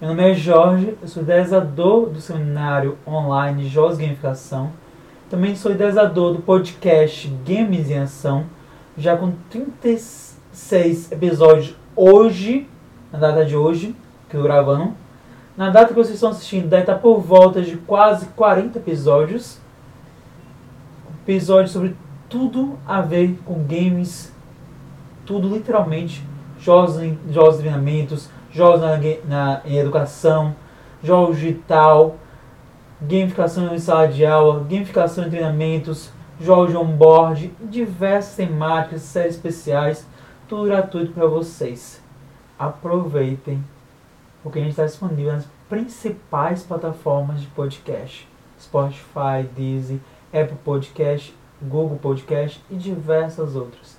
Meu nome é Jorge, eu sou idealizador do seminário online Jogos Gamificação. Também sou idealizador do podcast Games em Ação, já com 36 episódios hoje, na data de hoje, que eu gravando. Na data que vocês estão assistindo, deve estar por volta de quase 40 episódios. Episódios sobre tudo a ver com games, tudo literalmente, jogos, jogos de treinamentos, jogos na, na, em educação, jogos digital, gamificação em sala de aula, gamificação em treinamentos, jogos de onboard, diversas temáticas, séries especiais, tudo gratuito para vocês. Aproveitem, porque a gente está disponível nas principais plataformas de podcast: Spotify, Deezer, Apple Podcast, Google Podcast e diversas outras.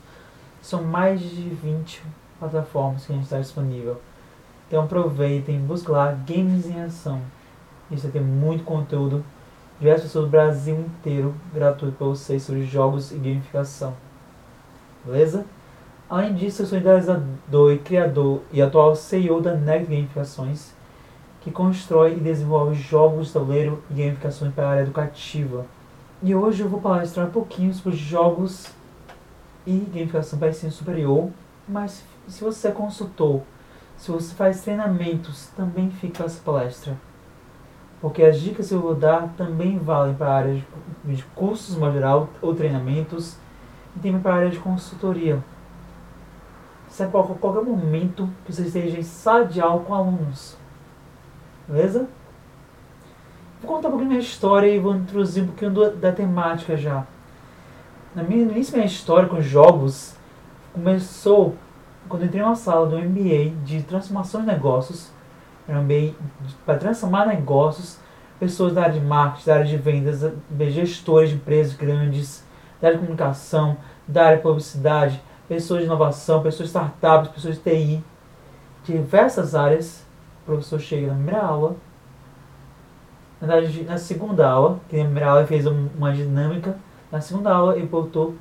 São mais de 20 plataformas que a gente está disponível. Então aproveitem, busquem lá Games em Ação. Isso vai ter muito conteúdo. Diversas pessoas do Brasil inteiro gratuito para vocês sobre jogos e gamificação. Beleza? Além disso, eu sou idealizador e criador e atual CEO da Neg Gamificações, que constrói e desenvolve jogos de tabuleiro e gamificações para a área educativa. E hoje eu vou palestrar um pouquinho sobre jogos e gamificação para ensino superior, mas se você é consultor se você faz treinamentos, também fica essa palestra. Porque as dicas que eu vou dar também valem para a área de, de cursos no geral ou treinamentos e também para a área de consultoria. Se a qualquer momento que você esteja em sala de aula com alunos. Beleza? Vou contar um pouquinho minha história e vou introduzir um pouquinho do, da temática já. Na minha, no início da minha história com jogos, começou quando entrei numa sala do MBA de transformação de negócios, para transformar negócios, pessoas da área de marketing, da área de vendas, gestores de empresas grandes, da área de comunicação, da área de publicidade, pessoas de inovação, pessoas de startups, pessoas de TI, diversas áreas. O professor chega na primeira aula, na verdade, na segunda aula, que na primeira aula fez uma dinâmica, na segunda aula ele botou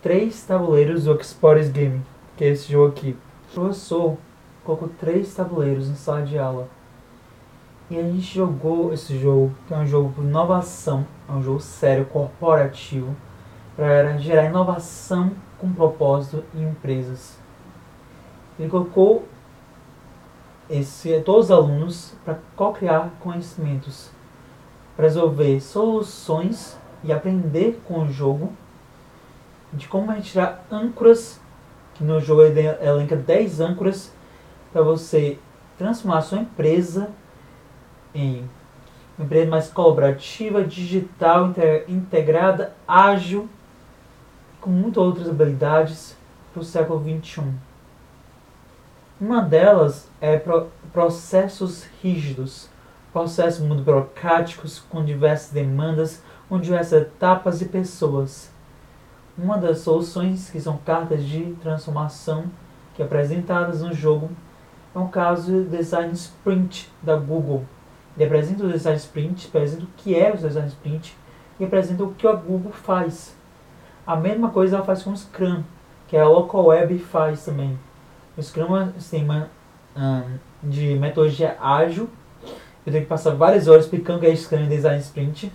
três tabuleiros do Explorers Gaming que é esse jogo aqui. O professor colocou três tabuleiros na sala de aula. E a gente jogou esse jogo, que é um jogo por inovação, é um jogo sério, corporativo, para gerar inovação com propósito em empresas. Ele colocou esse, todos os alunos para co-criar conhecimentos, para resolver soluções e aprender com o jogo de como a gente tirar âncoras que no jogo ele elenca 10 âncoras para você transformar a sua empresa em uma empresa mais colaborativa, digital, integrada, ágil, com muitas outras habilidades para o século XXI. Uma delas é processos rígidos, processos muito burocráticos, com diversas demandas, com diversas etapas e pessoas. Uma das soluções, que são cartas de transformação que apresentadas no jogo, é o caso do Design Sprint da Google. Ele apresenta o Design Sprint, apresenta o que é o Design Sprint e apresenta o que a Google faz. A mesma coisa ela faz com o Scrum, que a Local Web faz também. O Scrum é um sistema de metodologia ágil. Eu tenho que passar várias horas explicando o que é Scrum Design Sprint.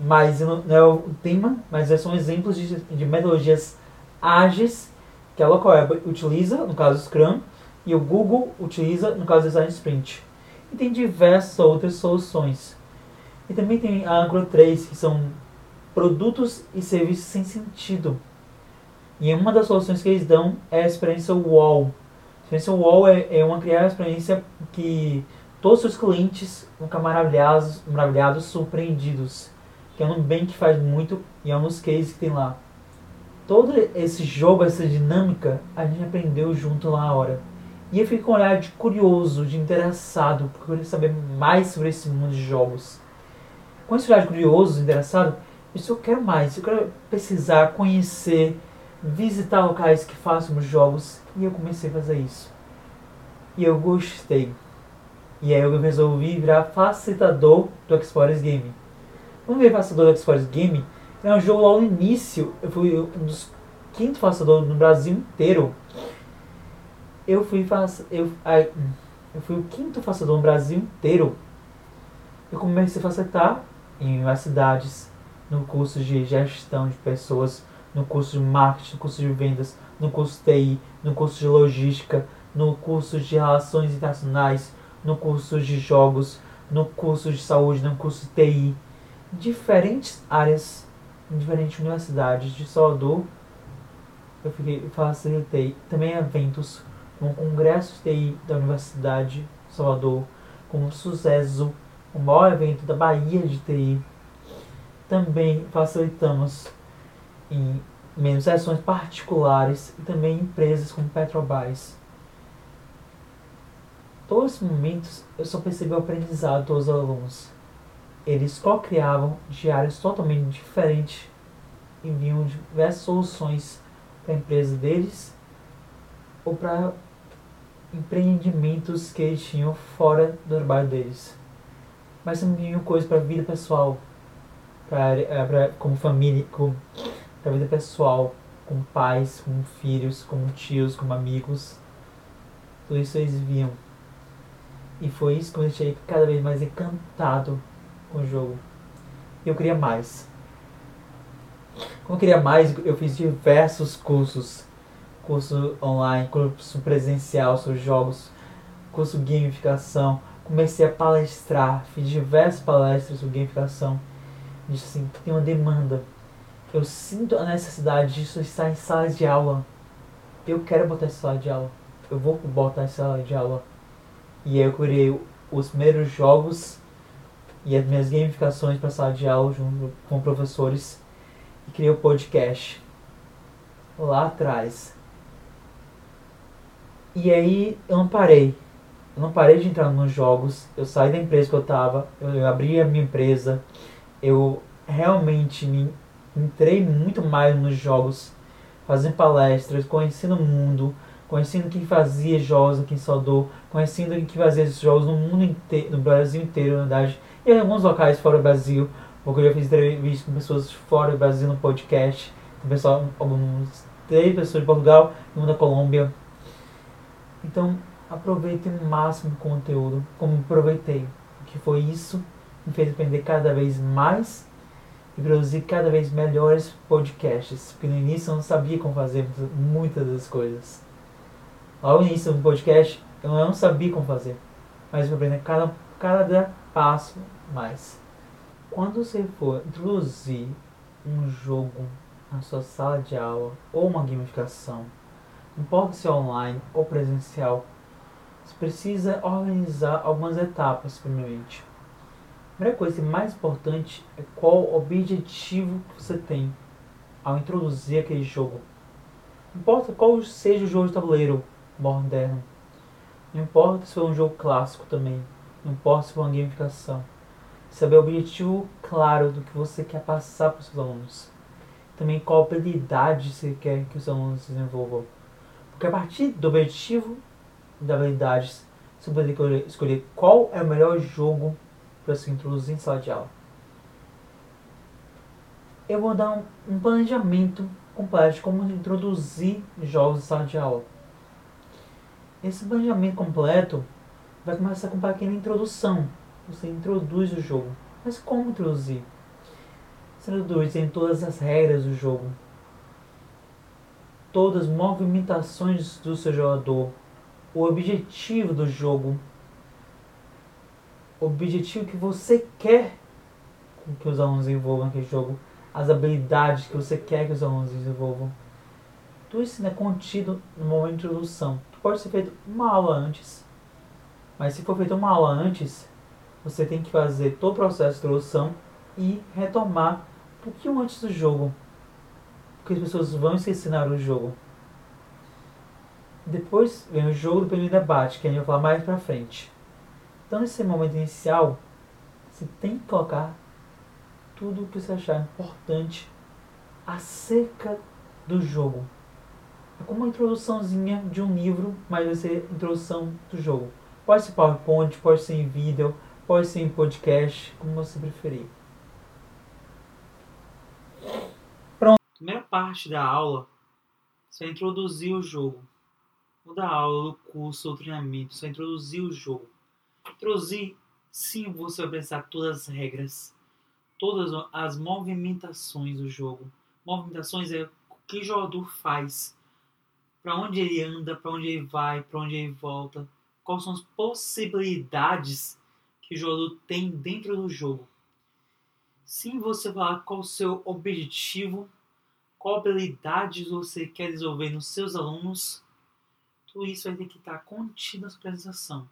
Mas não, é o tema, mas são exemplos de, de metodologias ágeis que a Local Web utiliza, no caso Scrum, e o Google utiliza, no caso Design Sprint. E tem diversas outras soluções. E também tem a Angro 3, que são produtos e serviços sem sentido. E uma das soluções que eles dão é a experiência Wall. A experiência Wall é, é uma criar experiência que todos os clientes vão ficar maravilhados, maravilhados, surpreendidos. Que é um bem que faz muito e é um dos cases que tem lá. Todo esse jogo, essa dinâmica, a gente aprendeu junto lá na hora. E eu fiquei com um olhar de curioso, de interessado, porque eu queria saber mais sobre esse mundo de jogos. Com esse olhar de curioso, interessado, isso eu quero mais. Eu quero pesquisar, conhecer, visitar locais que façam jogos. E eu comecei a fazer isso. E eu gostei. E aí eu resolvi virar facilitador do Explorers Game. Quando eu facilitador do Explorers Game, é um jogo lá no início. Eu fui um dos quinto facilitadores no Brasil inteiro. Eu fui eu, eu fui o quinto facilitador no Brasil inteiro. Eu comecei a facilitar em universidades, no curso de gestão de pessoas, no curso de marketing, no curso de vendas, no curso de TI, no curso de logística, no curso de relações internacionais, no curso de jogos, no curso de saúde, no curso de TI. Diferentes áreas, em diferentes universidades de Salvador, eu fiquei, facilitei também eventos, como congresso de TI da Universidade de Salvador, como sucesso o maior evento da Bahia de TI. Também facilitamos em menos sessões particulares e também empresas como Petrobras. Todos esses momentos eu só percebi o aprendizado dos alunos. Eles co-criavam diários totalmente diferentes e vinham diversas soluções para a empresa deles ou para empreendimentos que eles tinham fora do trabalho deles mas também coisa para vida pessoal, para é, como família, para vida pessoal, com pais, com filhos, com tios, com amigos. Tudo isso eles viam. E foi isso que eu deixei cada vez mais encantado com o jogo. Eu queria mais. Como eu queria mais, eu fiz diversos cursos. Curso online, curso presencial sobre jogos, curso gamificação, comecei a palestrar, fiz diversas palestras sobre gamificação. Disse assim, tem uma demanda. Eu sinto a necessidade disso estar em salas de aula. Eu quero botar essa sala de aula. Eu vou botar essa sala de aula. E aí eu criei os primeiros jogos e as minhas gamificações para sala de aula junto com professores e criei o podcast lá atrás. E aí eu não parei. Eu não parei de entrar nos jogos, eu saí da empresa que eu estava, eu, eu abri a minha empresa, eu realmente me entrei muito mais nos jogos, fazendo palestras, conhecendo o mundo, conhecendo quem fazia jogos aqui em Salvador, conhecendo quem fazia esses jogos no mundo inteiro, no Brasil inteiro, na verdade, e em alguns locais fora do Brasil, porque eu já fiz entrevistas com pessoas fora do Brasil no podcast, tem pessoal, alguns três pessoas de Portugal e uma da Colômbia. Então, aproveite o máximo do conteúdo, como aproveitei. Que foi isso que me fez aprender cada vez mais e produzir cada vez melhores podcasts. Porque no início eu não sabia como fazer muitas das coisas. No início do podcast eu não sabia como fazer. Mas eu aprendi cada, cada passo mais. Quando você for introduzir um jogo na sua sala de aula ou uma gamificação, não importa se é online ou presencial, você precisa organizar algumas etapas, primeiramente. A primeira coisa mais importante é qual o objetivo que você tem ao introduzir aquele jogo. Não importa qual seja o jogo de tabuleiro moderno. Não importa se for um jogo clássico também. Não importa se uma gamificação. Saber o objetivo claro do que você quer passar para os seus alunos. Também qual habilidade você quer que os alunos desenvolvam. Porque a partir do objetivo de habilidades, você poder escolher qual é o melhor jogo para se introduzir em sala de aula. Eu vou dar um, um planejamento completo de como introduzir jogos em sala de aula. Esse planejamento completo vai começar com aquela introdução. Você introduz o jogo. Mas como introduzir? Você introduz em todas as regras do jogo. Todas as movimentações do seu jogador. O objetivo do jogo. O objetivo que você quer que os alunos desenvolvam naquele jogo. As habilidades que você quer que os alunos desenvolvam. Tudo isso é contido no momento de introdução. Pode ser feito uma aula antes. Mas se for feito uma aula antes, você tem que fazer todo o processo de introdução e retomar um pouquinho antes do jogo. Porque as pessoas vão hora do jogo. Depois vem o jogo, depois vem o debate, que a gente vai falar mais pra frente. Então nesse momento inicial, você tem que colocar tudo o que você achar importante acerca do jogo. É como uma introduçãozinha de um livro, mas vai ser introdução do jogo. Pode ser PowerPoint, pode ser em vídeo, pode ser em podcast, como você preferir. Pronto. Primeira parte da aula, você introduzir o jogo. Ou da aula, do curso, ou treinamento, você introduzir o jogo. Introduzir, sim, você vai pensar todas as regras, todas as movimentações do jogo. Movimentações é o que o jogador faz para onde ele anda, para onde ele vai, para onde ele volta, quais são as possibilidades que o jogador tem dentro do jogo. Sim, você falar qual o seu objetivo, qual habilidades você quer desenvolver nos seus alunos, tudo isso vai ter que estar contido na apresentação.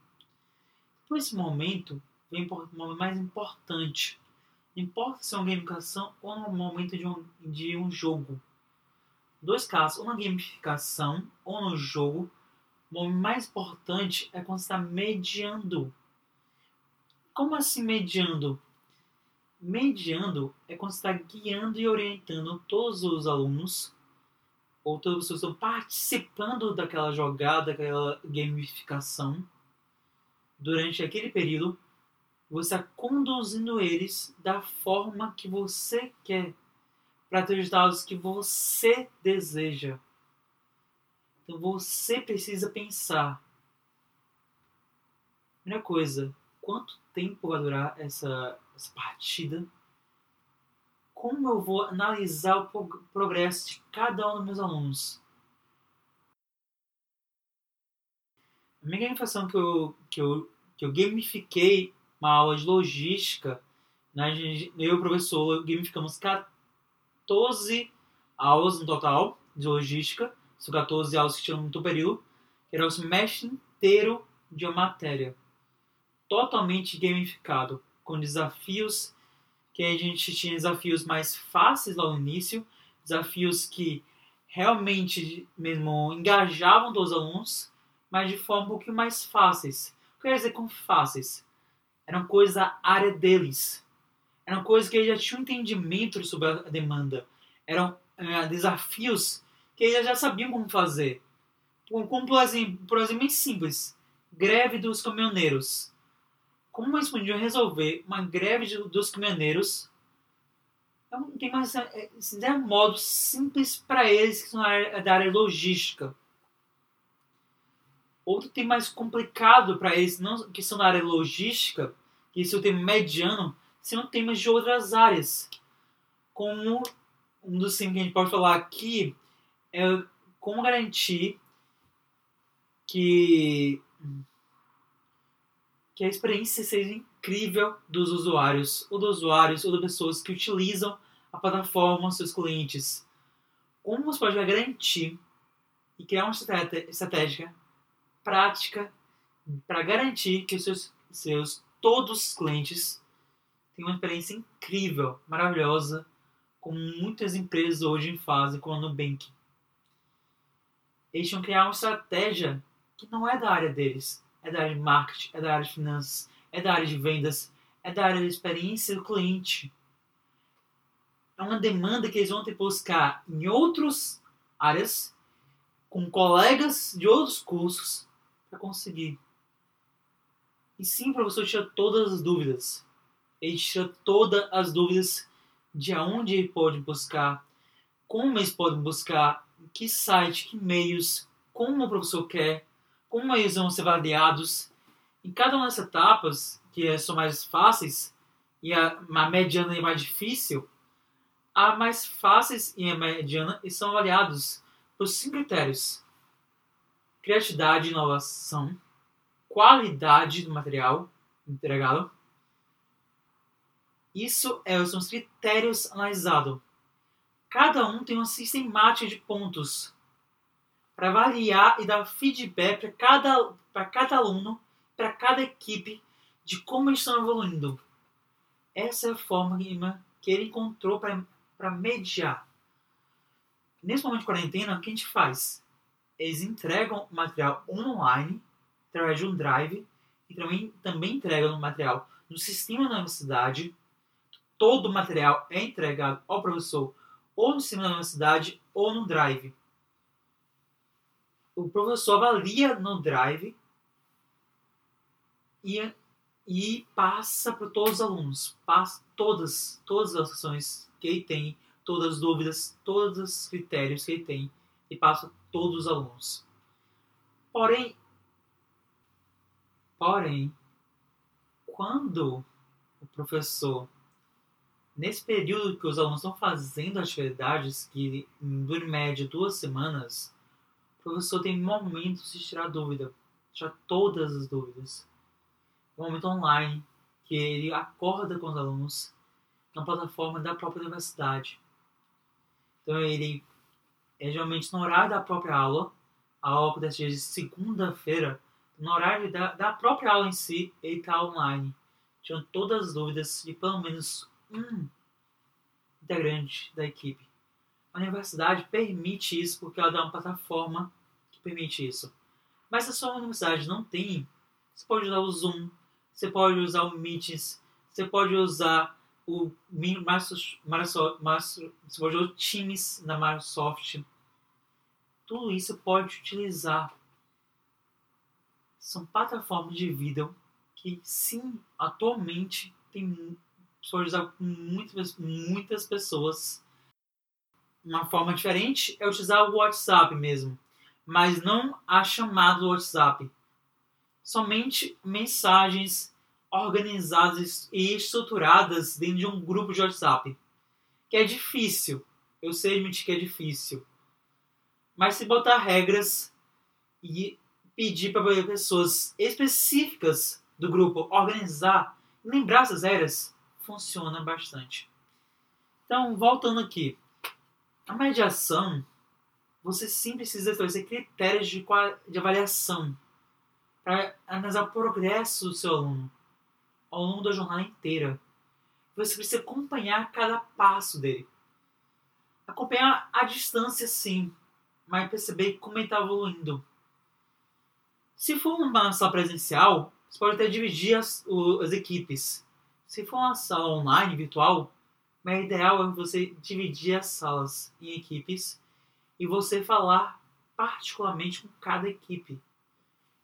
Por esse momento, vem o momento mais importante. Não importa se é uma gamificação ou no momento de um, de um jogo dois casos, uma gamificação ou no jogo, o mais importante é quando está mediando. Como assim mediando? Mediando é quando está guiando e orientando todos os alunos ou as pessoas que estão participando daquela jogada, daquela gamificação durante aquele período, você está conduzindo eles da forma que você quer para ter os resultados que você deseja. Então você precisa pensar. Primeira coisa, quanto tempo vai durar essa, essa partida? Como eu vou analisar o progresso de cada um dos meus alunos? A minha gamificação que eu, que eu, que eu gamifiquei uma aula de logística, né, eu e o professor gamificamos 14 aulas no total de logística. São 14 aulas que tinham no período. Era o semestre inteiro de uma matéria. Totalmente gamificado. Com desafios que a gente tinha desafios mais fáceis lá no início. Desafios que realmente mesmo engajavam todos os alunos. Mas de forma um pouquinho mais fáceis. O que quer dizer com fáceis? Eram coisas da área deles eram coisas que eles já tinham entendimento sobre a demanda. Eram é, desafios que eles já sabiam como fazer. Como, por exemplo, por exemplo, bem simples. Greve dos caminhoneiros. Como eles podiam resolver uma greve de, dos caminhoneiros? Não tem mais é, é, um modo simples para eles que são da área, logística. Outro tem mais complicado para eles não, que são da área logística, que isso tem mediano, são temas de outras áreas. Como um dos temas que a gente pode falar aqui é como garantir que, que a experiência seja incrível dos usuários, ou dos usuários, ou das pessoas que utilizam a plataforma, seus clientes. Como você pode garantir e criar uma estratégia prática para garantir que os seus, seus todos os clientes tem uma experiência incrível, maravilhosa, como muitas empresas hoje fazem com a Nubank. Eles tinham que criar uma estratégia que não é da área deles, é da área de marketing, é da área de finanças, é da área de vendas, é da área de experiência do cliente. É uma demanda que eles vão ter que buscar em outras áreas, com colegas de outros cursos, para conseguir. E sim, o professor tira todas as dúvidas ele tira todas as dúvidas de aonde ele pode buscar, como eles podem buscar, que site, que meios, como o professor quer, como eles vão ser avaliados. Em cada uma dessas etapas, que são mais fáceis, e a, a mediana e a mais difícil, a mais fáceis e a mediana e são avaliados por cinco critérios: criatividade e inovação, qualidade do material entregado. Isso é, são os critérios analisados. Cada um tem uma sistemática de pontos para avaliar e dar feedback para cada, para cada aluno, para cada equipe, de como eles estão evoluindo. Essa é a forma que ele encontrou para mediar. Nesse momento de quarentena, o que a gente faz? Eles entregam material online, através de um drive, e também, também entregam o material no sistema da universidade. Todo o material é entregado ao professor ou no sistema da universidade ou no drive. O professor avalia no drive e, e passa para todos os alunos. Passa todas, todas as ações que ele tem, todas as dúvidas, todos os critérios que ele tem e passa todos os alunos. Porém, porém, quando o professor Nesse período que os alunos estão fazendo atividades que duram em média duas semanas, o professor tem momentos de tirar dúvida, tirar todas as dúvidas. Um momento online, que ele acorda com os alunos na plataforma da própria universidade. Então ele é geralmente no horário da própria aula, a aula acontece de segunda-feira, no horário da, da própria aula em si, ele está online, tirando todas as dúvidas de pelo menos um integrante da equipe. A universidade permite isso porque ela dá uma plataforma que permite isso. Mas se a sua universidade não tem, você pode usar o Zoom, você pode usar o Meetings, você pode usar o Microsoft, Teams da Microsoft. Tudo isso pode utilizar. São plataformas de vídeo que sim, atualmente tem pode com muitas, muitas pessoas. Uma forma diferente é utilizar o WhatsApp mesmo, mas não a chamada do WhatsApp. Somente mensagens organizadas e estruturadas dentro de um grupo de WhatsApp. Que é difícil. Eu sei admitir que é difícil. Mas se botar regras e pedir para pessoas específicas do grupo organizar, lembrar essas regras, funciona bastante. Então, voltando aqui. A mediação, você sim precisa estabelecer critérios de, de avaliação para analisar o progresso do seu aluno ao longo da jornada inteira. Você precisa acompanhar cada passo dele. Acompanhar a distância, sim, mas perceber como ele está evoluindo. Se for uma sala presencial, você pode até dividir as, o, as equipes. Se for uma sala online, virtual, o ideal é você dividir as salas em equipes e você falar particularmente com cada equipe.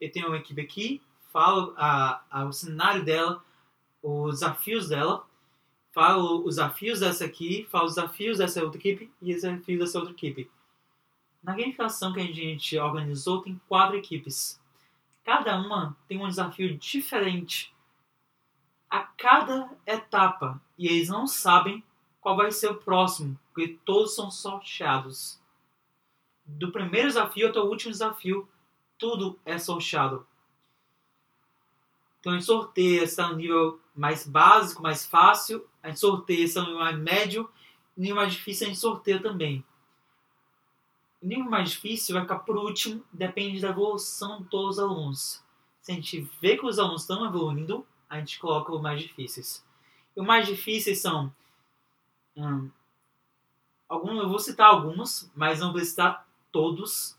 Eu tenho uma equipe aqui, falo a, a, o cenário dela, os desafios dela, falo os desafios dessa aqui, falo os desafios dessa outra equipe e os desafios dessa outra equipe. Na gamificação que a gente organizou, tem quatro equipes. Cada uma tem um desafio diferente a cada etapa e eles não sabem qual vai ser o próximo, porque todos são sorteados. Do primeiro desafio até o último desafio, tudo é sorteado. Então a gente sorteia está no nível mais básico, mais fácil, a gente sorteia está no nível mais médio, nível mais difícil a gente sorteia também. O nível mais difícil vai ficar por último, depende da evolução de todos os alunos. Se a gente vê que os alunos estão evoluindo, a gente coloca os mais difíceis. E os mais difíceis são. Hum, alguns, eu vou citar alguns, mas não vou citar todos.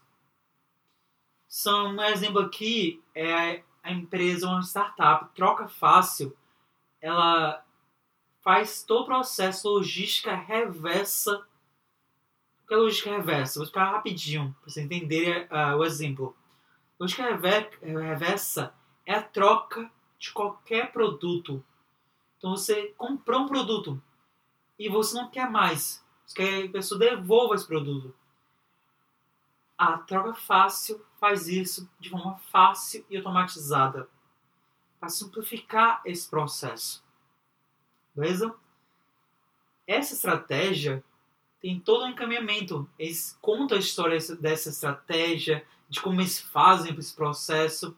São, um exemplo aqui é a empresa, uma startup, troca fácil. Ela faz todo o processo logística reversa. O que é logística reversa? Vou explicar rapidinho, para você entender uh, o exemplo. Logística reversa é a troca de qualquer produto. Então você comprou um produto e você não quer mais. Você quer que a pessoa devolva esse produto. A troca fácil faz isso de forma fácil e automatizada para simplificar esse processo. Beleza? Essa estratégia tem todo um encaminhamento. Eles contam a história dessa estratégia, de como eles fazem esse processo.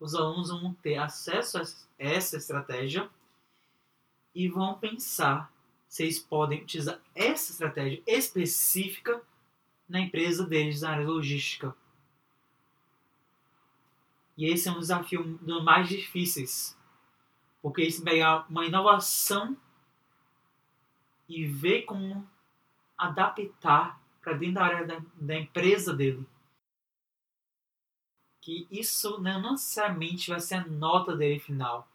Os alunos vão ter acesso a essa estratégia e vão pensar se eles podem utilizar essa estratégia específica na empresa deles na área logística. E esse é um desafio dos mais difíceis, porque eles pegar uma inovação e ver como adaptar para dentro da área da, da, empresa dele. Que isso não necessariamente vai ser a nota dele final.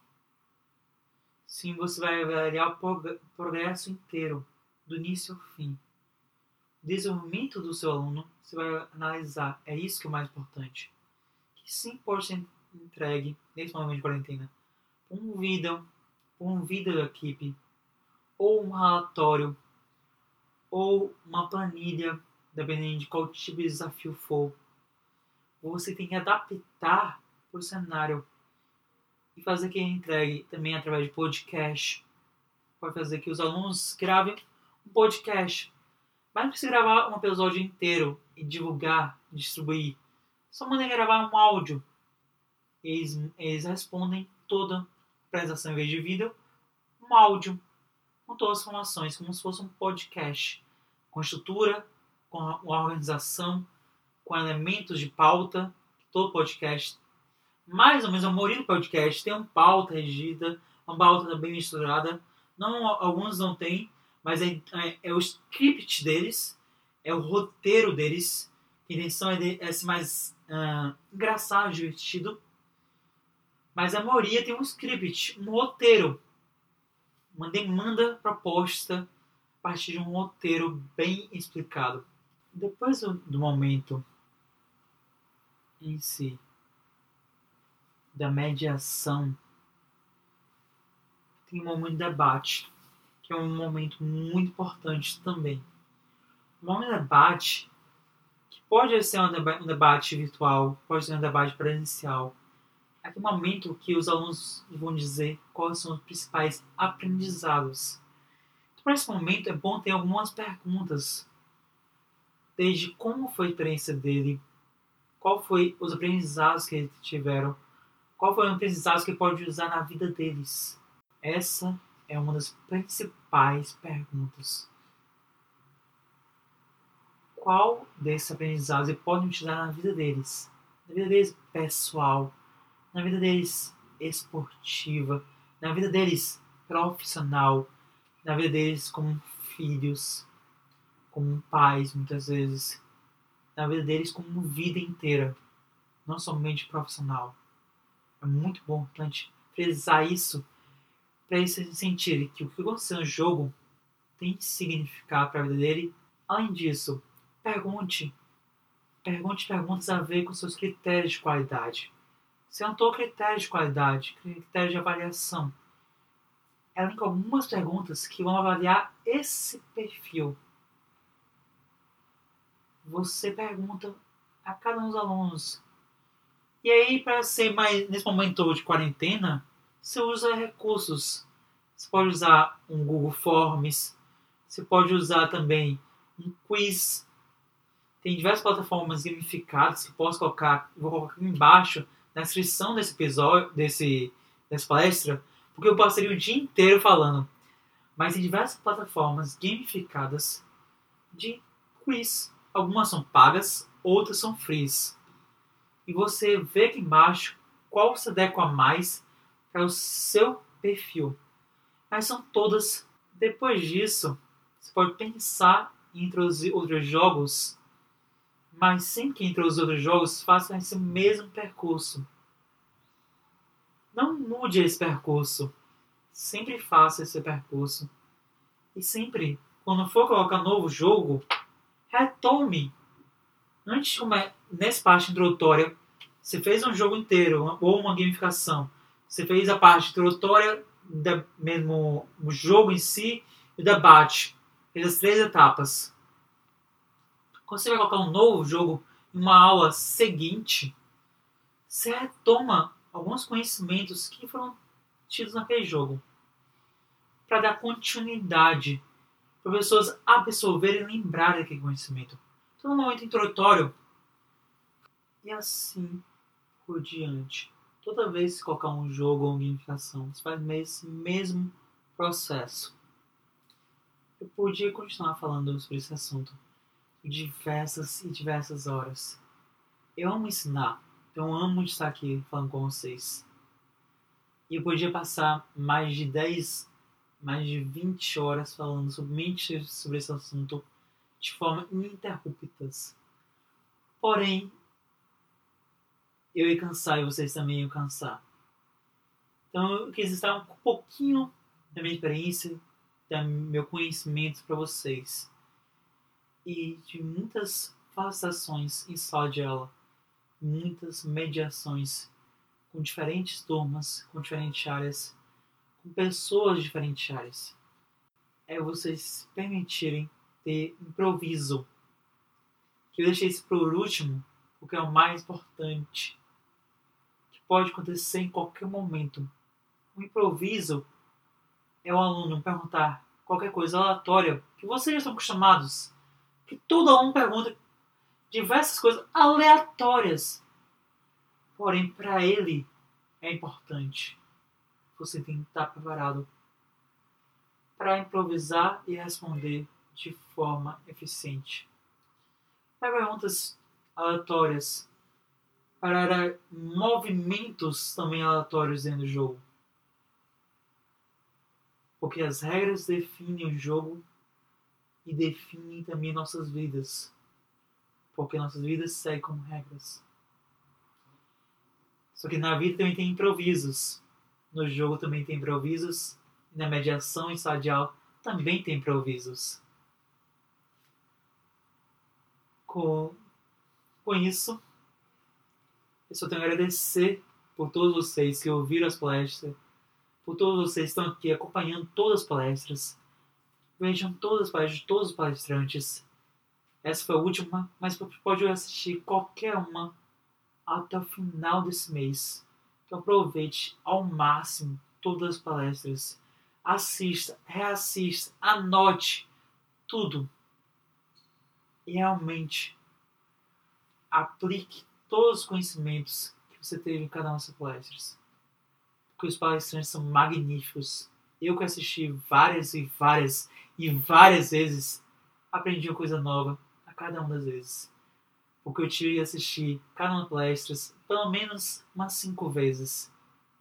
Sim, você vai avaliar o progresso inteiro, do início ao fim. O desenvolvimento do seu aluno, você vai analisar. É isso que é o mais importante. Que sim pode ser entregue nesse momento de quarentena. Um vídeo, um vídeo da equipe, ou um relatório, ou uma planilha, dependendo de qual tipo de desafio for. Você tem que adaptar para o cenário e fazer que ele entregue também através de podcast. Pode fazer que os alunos gravem um podcast. Mas não precisa gravar um episódio inteiro e divulgar, distribuir. Só mandem gravar um áudio. Eles, eles respondem toda a apresentação em vez de vídeo, um áudio com todas as informações, como se fosse um podcast, com estrutura, com a organização, com elementos de pauta, todo podcast. Mais ou menos a maioria do podcast tem uma pauta regida, uma pauta bem estruturada. Não, alguns não têm, mas é, é, é, o script deles, é o roteiro deles. A intenção é, de, é ser mais uh, engraçado, divertido. Mas a maioria tem um script, um roteiro uma demanda proposta a partir de um roteiro bem explicado. Depois do momento em si da mediação, tem um momento de debate, que é um momento muito importante também. O momento de debate, que pode ser um debate, um debate virtual, pode ser um debate presencial, aquele momento que os alunos vão dizer quais são os principais aprendizados. Então, para esse momento, é bom ter algumas perguntas, desde como foi a experiência dele, qual foi os aprendizados que eles tiveram, qual foi os aprendizados que pode usar na vida deles. Essa é uma das principais perguntas. Qual desses aprendizados ele pode utilizar na vida deles? Na vida deles pessoal, na vida deles esportiva, na vida deles profissional, na vida deles como filhos, como pais, muitas vezes, na vida deles como vida inteira, não somente profissional. É muito importante frisar isso para eles sentirem que o que aconteceu no jogo tem significado para a vida dele. Além disso, pergunte, pergunte perguntas a ver com seus critérios de qualidade. Sentou critérios de qualidade, critérios de avaliação. Tem algumas perguntas que vão avaliar esse perfil. Você pergunta a cada um dos alunos. E aí, para ser mais nesse momento de quarentena, você usa recursos. Você pode usar um Google Forms, você pode usar também um quiz. Tem diversas plataformas gamificadas que posso colocar, vou colocar aqui embaixo na descrição desse episódio, desse, dessa palestra, porque eu passaria o dia inteiro falando. Mas tem diversas plataformas gamificadas de quiz. Algumas são pagas, outras são frees. E você vê aqui embaixo qual se adequa mais para o seu perfil. Mas são todas. Depois disso, você pode pensar em introduzir outros jogos mas sempre que os outros jogos faça esse mesmo percurso. Não mude esse percurso. Sempre faça esse percurso. E sempre, quando for colocar novo jogo, retome. Antes de começar, nessa parte introdutória, você fez um jogo inteiro, ou uma gamificação. Você fez a parte introdutória, da, mesmo o jogo em si, e o debate. Fez as três etapas. Quando você vai colocar um novo jogo uma aula seguinte, você retoma alguns conhecimentos que foram tidos naquele jogo para dar continuidade para pessoas absorverem e lembrarem daquele conhecimento. Então, no momento introdutório, e assim por diante. Toda vez que colocar um jogo ou gamificação, você faz esse mesmo processo. Eu podia continuar falando sobre esse assunto diversas e diversas horas. Eu amo ensinar, eu amo estar aqui falando com vocês. E eu podia passar mais de 10, mais de 20 horas falando somente sobre esse assunto de forma ininterruptas. Porém, eu ia cansar e vocês também iam cansar. Então eu quis estar um pouquinho da minha experiência, do meu conhecimento para vocês. E de muitas facilitações em sala de aula, muitas mediações com diferentes turmas, com diferentes áreas, com pessoas diferentes áreas. É vocês permitirem ter improviso. Que eu deixei isso por último, porque é o mais importante pode acontecer em qualquer momento. O improviso é o aluno perguntar qualquer coisa aleatória que vocês já estão acostumados. Que todo aluno pergunta diversas coisas aleatórias. Porém, para ele é importante. Você tem que estar preparado para improvisar e responder de forma eficiente. Para perguntas aleatórias para movimentos também aleatórios dentro do jogo. Porque as regras definem o jogo e definem também nossas vidas. Porque nossas vidas seguem como regras. Só que na vida também tem improvisos. No jogo também tem improvisos. E na mediação estadial também tem improvisos. Com, com isso, eu só tenho a agradecer por todos vocês que ouviram as palestras, por todos vocês que estão aqui acompanhando todas as palestras. Vejam todas as palestras de todos os palestrantes. Essa foi a última, mas pode assistir qualquer uma até o final desse mês. Aproveite ao máximo todas as palestras. Assista, reassista, anote tudo. E realmente aplique todos os conhecimentos que você teve em cada uma dessas palestras. Porque os palestrantes são magníficos. Eu que assisti várias e várias e várias vezes, aprendi uma coisa nova a cada uma das vezes. Porque eu tive que assistir das palestras pelo menos umas cinco vezes.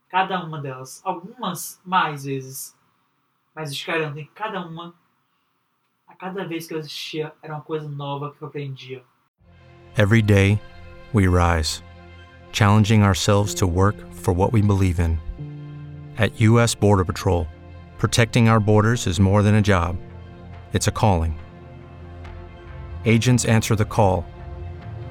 Cada uma delas. Algumas mais vezes. Mas os caras em cada uma, a cada vez que eu assistia, era uma coisa nova que eu aprendia. Every day we rise, challenging ourselves to work for what we believe in. At U.S. Border Patrol, protecting our borders is more than a job, it's a calling. Agents answer the call,